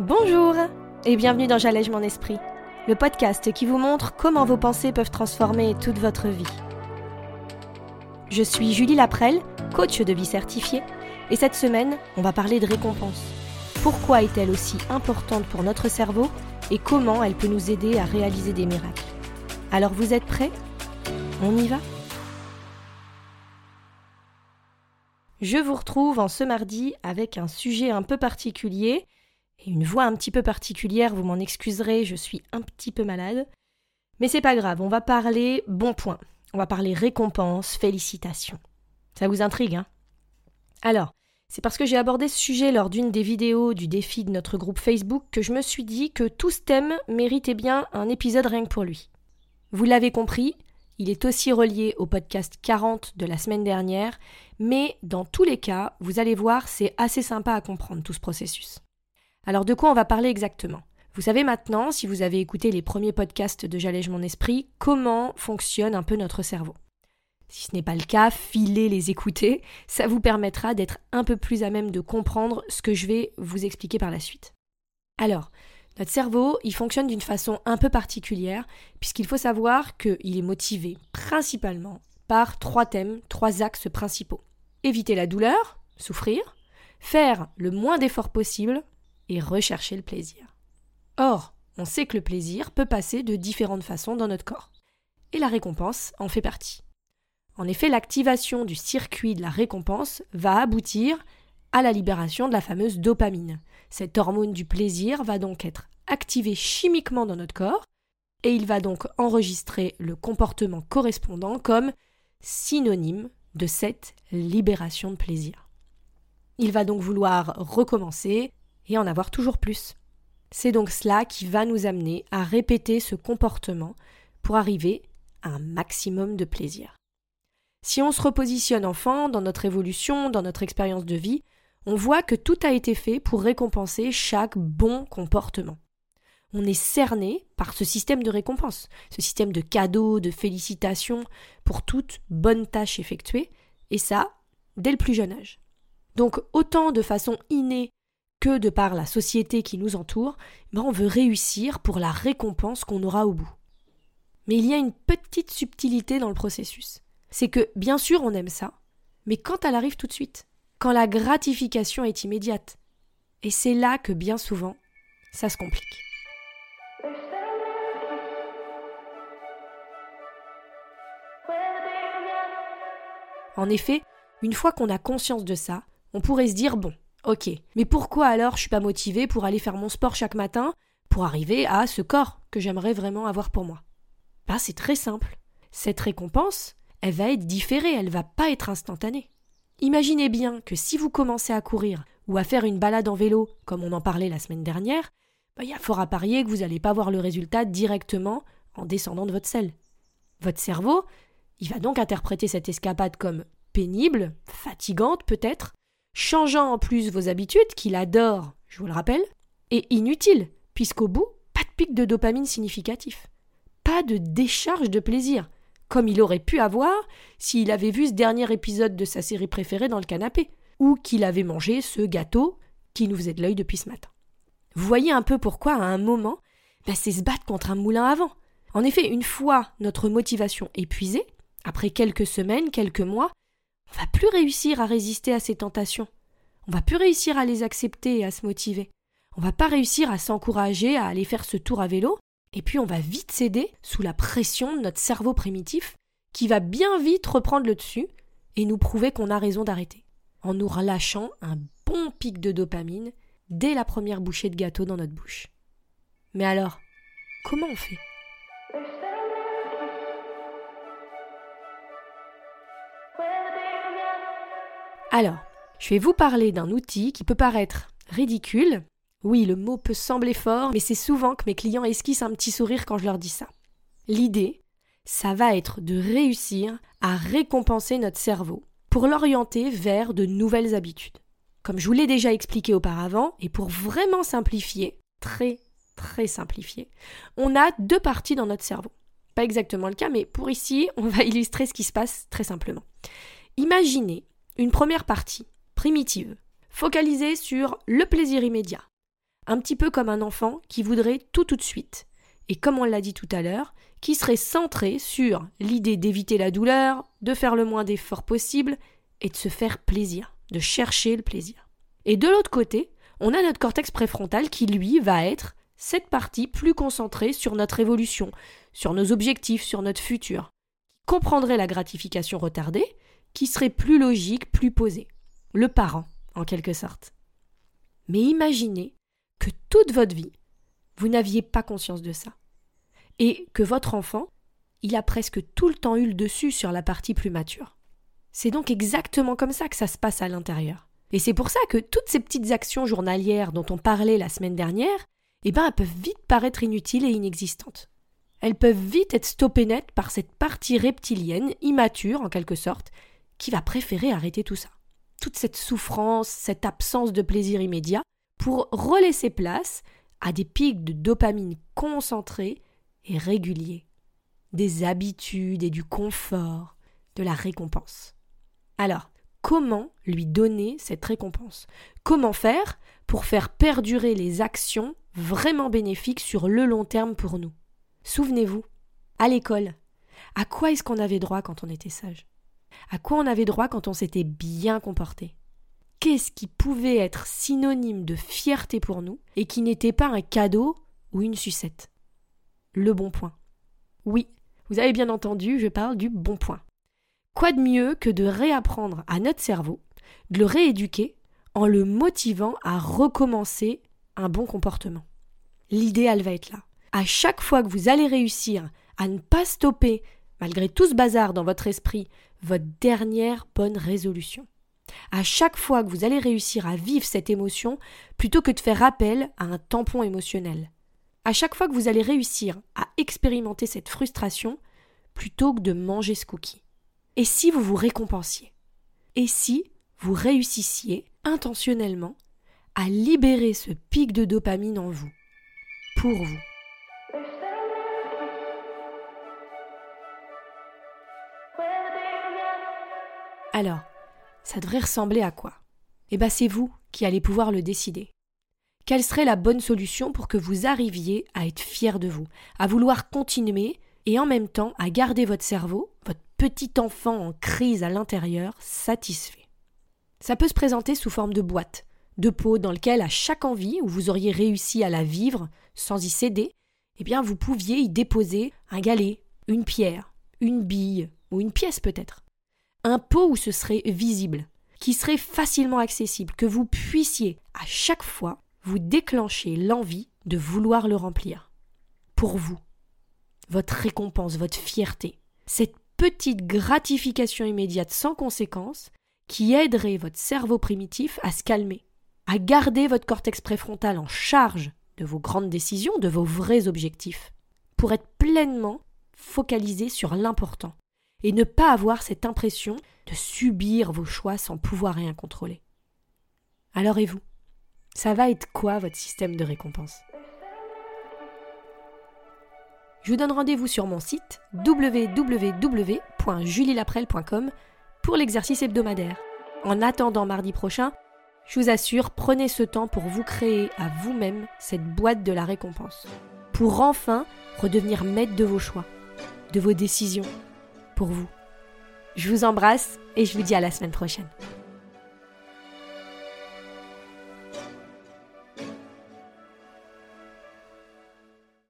Bonjour et bienvenue dans J'allège mon esprit, le podcast qui vous montre comment vos pensées peuvent transformer toute votre vie. Je suis Julie Laprelle, coach de vie certifiée, et cette semaine, on va parler de récompense. Pourquoi est-elle aussi importante pour notre cerveau et comment elle peut nous aider à réaliser des miracles? Alors vous êtes prêts? On y va? Je vous retrouve en ce mardi avec un sujet un peu particulier et une voix un petit peu particulière, vous m'en excuserez, je suis un petit peu malade. Mais c'est pas grave, on va parler bon point. On va parler récompense, félicitations. Ça vous intrigue, hein? Alors, c'est parce que j'ai abordé ce sujet lors d'une des vidéos du défi de notre groupe Facebook que je me suis dit que tout ce thème méritait bien un épisode rien que pour lui. Vous l'avez compris, il est aussi relié au podcast 40 de la semaine dernière, mais dans tous les cas, vous allez voir, c'est assez sympa à comprendre tout ce processus. Alors de quoi on va parler exactement? Vous savez maintenant, si vous avez écouté les premiers podcasts de J'allège mon esprit, comment fonctionne un peu notre cerveau? Si ce n'est pas le cas, filez les écouter, ça vous permettra d'être un peu plus à même de comprendre ce que je vais vous expliquer par la suite. Alors, notre cerveau, il fonctionne d'une façon un peu particulière, puisqu'il faut savoir qu'il est motivé principalement par trois thèmes, trois axes principaux. Éviter la douleur, souffrir, faire le moins d'efforts possible, et rechercher le plaisir. Or, on sait que le plaisir peut passer de différentes façons dans notre corps. Et la récompense en fait partie. En effet, l'activation du circuit de la récompense va aboutir à la libération de la fameuse dopamine. Cette hormone du plaisir va donc être activée chimiquement dans notre corps et il va donc enregistrer le comportement correspondant comme synonyme de cette libération de plaisir. Il va donc vouloir recommencer, et en avoir toujours plus. C'est donc cela qui va nous amener à répéter ce comportement pour arriver à un maximum de plaisir. Si on se repositionne enfant dans notre évolution, dans notre expérience de vie, on voit que tout a été fait pour récompenser chaque bon comportement. On est cerné par ce système de récompense, ce système de cadeaux, de félicitations pour toute bonne tâche effectuée, et ça, dès le plus jeune âge. Donc autant de façon innée que de par la société qui nous entoure, ben on veut réussir pour la récompense qu'on aura au bout. Mais il y a une petite subtilité dans le processus. C'est que, bien sûr, on aime ça, mais quand elle arrive tout de suite, quand la gratification est immédiate. Et c'est là que, bien souvent, ça se complique. En effet, une fois qu'on a conscience de ça, on pourrait se dire bon, Ok, mais pourquoi alors je suis pas motivée pour aller faire mon sport chaque matin pour arriver à ce corps que j'aimerais vraiment avoir pour moi? Bah c'est très simple. Cette récompense, elle va être différée, elle va pas être instantanée. Imaginez bien que si vous commencez à courir ou à faire une balade en vélo, comme on en parlait la semaine dernière, bah, il y a fort à parier que vous n'allez pas voir le résultat directement en descendant de votre selle. Votre cerveau, il va donc interpréter cette escapade comme pénible, fatigante peut-être, changeant en plus vos habitudes, qu'il adore, je vous le rappelle, et inutile, puisqu'au bout, pas de pic de dopamine significatif. Pas de décharge de plaisir, comme il aurait pu avoir s'il avait vu ce dernier épisode de sa série préférée dans le canapé, ou qu'il avait mangé ce gâteau qui nous faisait de l'œil depuis ce matin. Vous voyez un peu pourquoi, à un moment, bah, c'est se battre contre un moulin à vent. En effet, une fois notre motivation épuisée, après quelques semaines, quelques mois, on va plus réussir à résister à ces tentations. On va plus réussir à les accepter et à se motiver. On va pas réussir à s'encourager à aller faire ce tour à vélo, et puis on va vite céder sous la pression de notre cerveau primitif qui va bien vite reprendre le dessus et nous prouver qu'on a raison d'arrêter, en nous relâchant un bon pic de dopamine dès la première bouchée de gâteau dans notre bouche. Mais alors, comment on fait? Alors, je vais vous parler d'un outil qui peut paraître ridicule. Oui, le mot peut sembler fort, mais c'est souvent que mes clients esquissent un petit sourire quand je leur dis ça. L'idée, ça va être de réussir à récompenser notre cerveau pour l'orienter vers de nouvelles habitudes. Comme je vous l'ai déjà expliqué auparavant, et pour vraiment simplifier, très très simplifier, on a deux parties dans notre cerveau. Pas exactement le cas, mais pour ici, on va illustrer ce qui se passe très simplement. Imaginez une première partie, primitive, focalisée sur le plaisir immédiat. un petit peu comme un enfant qui voudrait tout tout de suite. Et comme on l'a dit tout à l'heure, qui serait centré sur l'idée d'éviter la douleur, de faire le moins d'efforts possible et de se faire plaisir, de chercher le plaisir. Et de l'autre côté, on a notre cortex préfrontal qui, lui, va être cette partie plus concentrée sur notre évolution, sur nos objectifs, sur notre futur, qui comprendrait la gratification retardée, qui serait plus logique, plus posée. Le parent, en quelque sorte. Mais imaginez que toute votre vie, vous n'aviez pas conscience de ça. Et que votre enfant, il a presque tout le temps eu le dessus sur la partie plus mature. C'est donc exactement comme ça que ça se passe à l'intérieur. Et c'est pour ça que toutes ces petites actions journalières dont on parlait la semaine dernière, eh ben, elles peuvent vite paraître inutiles et inexistantes. Elles peuvent vite être stoppées net par cette partie reptilienne, immature en quelque sorte, qui va préférer arrêter tout ça. Toute cette souffrance, cette absence de plaisir immédiat, pour relaisser place à des pics de dopamine concentrés et réguliers, des habitudes et du confort, de la récompense. Alors, comment lui donner cette récompense? Comment faire pour faire perdurer les actions vraiment bénéfiques sur le long terme pour nous? Souvenez-vous, à l'école, à quoi est-ce qu'on avait droit quand on était sage? À quoi on avait droit quand on s'était bien comporté? Qu'est-ce qui pouvait être synonyme de fierté pour nous et qui n'était pas un cadeau ou une sucette? Le bon point. Oui, vous avez bien entendu, je parle du bon point. Quoi de mieux que de réapprendre à notre cerveau, de le rééduquer en le motivant à recommencer un bon comportement? L'idéal va être là. À chaque fois que vous allez réussir à ne pas stopper, malgré tout ce bazar dans votre esprit, votre dernière bonne résolution. À chaque fois que vous allez réussir à vivre cette émotion, plutôt que de faire appel à un tampon émotionnel. À chaque fois que vous allez réussir à expérimenter cette frustration, plutôt que de manger ce cookie. Et si vous vous récompensiez? Et si vous réussissiez intentionnellement à libérer ce pic de dopamine en vous, pour vous? Alors, ça devrait ressembler à quoi? Eh bien, c'est vous qui allez pouvoir le décider. Quelle serait la bonne solution pour que vous arriviez à être fier de vous, à vouloir continuer et en même temps à garder votre cerveau, votre petit enfant en crise à l'intérieur, satisfait? Ça peut se présenter sous forme de boîte, de pot dans lequel à chaque envie où vous auriez réussi à la vivre sans y céder, eh bien vous pouviez y déposer un galet, une pierre, une bille ou une pièce peut-être. Un pot où ce serait visible, qui serait facilement accessible, que vous puissiez à chaque fois vous déclencher l'envie de vouloir le remplir. Pour vous. Votre récompense, votre fierté. Cette petite gratification immédiate sans conséquence qui aiderait votre cerveau primitif à se calmer, à garder votre cortex préfrontal en charge de vos grandes décisions, de vos vrais objectifs, pour être pleinement focalisé sur l'important et ne pas avoir cette impression de subir vos choix sans pouvoir rien contrôler. Alors et vous? Ça va être quoi votre système de récompense? Je vous donne rendez-vous sur mon site www.julielaprel.com pour l'exercice hebdomadaire. En attendant mardi prochain, je vous assure, prenez ce temps pour vous créer à vous-même cette boîte de la récompense. Pour enfin redevenir maître de vos choix, de vos décisions, vous. Je vous embrasse et je vous dis à la semaine prochaine.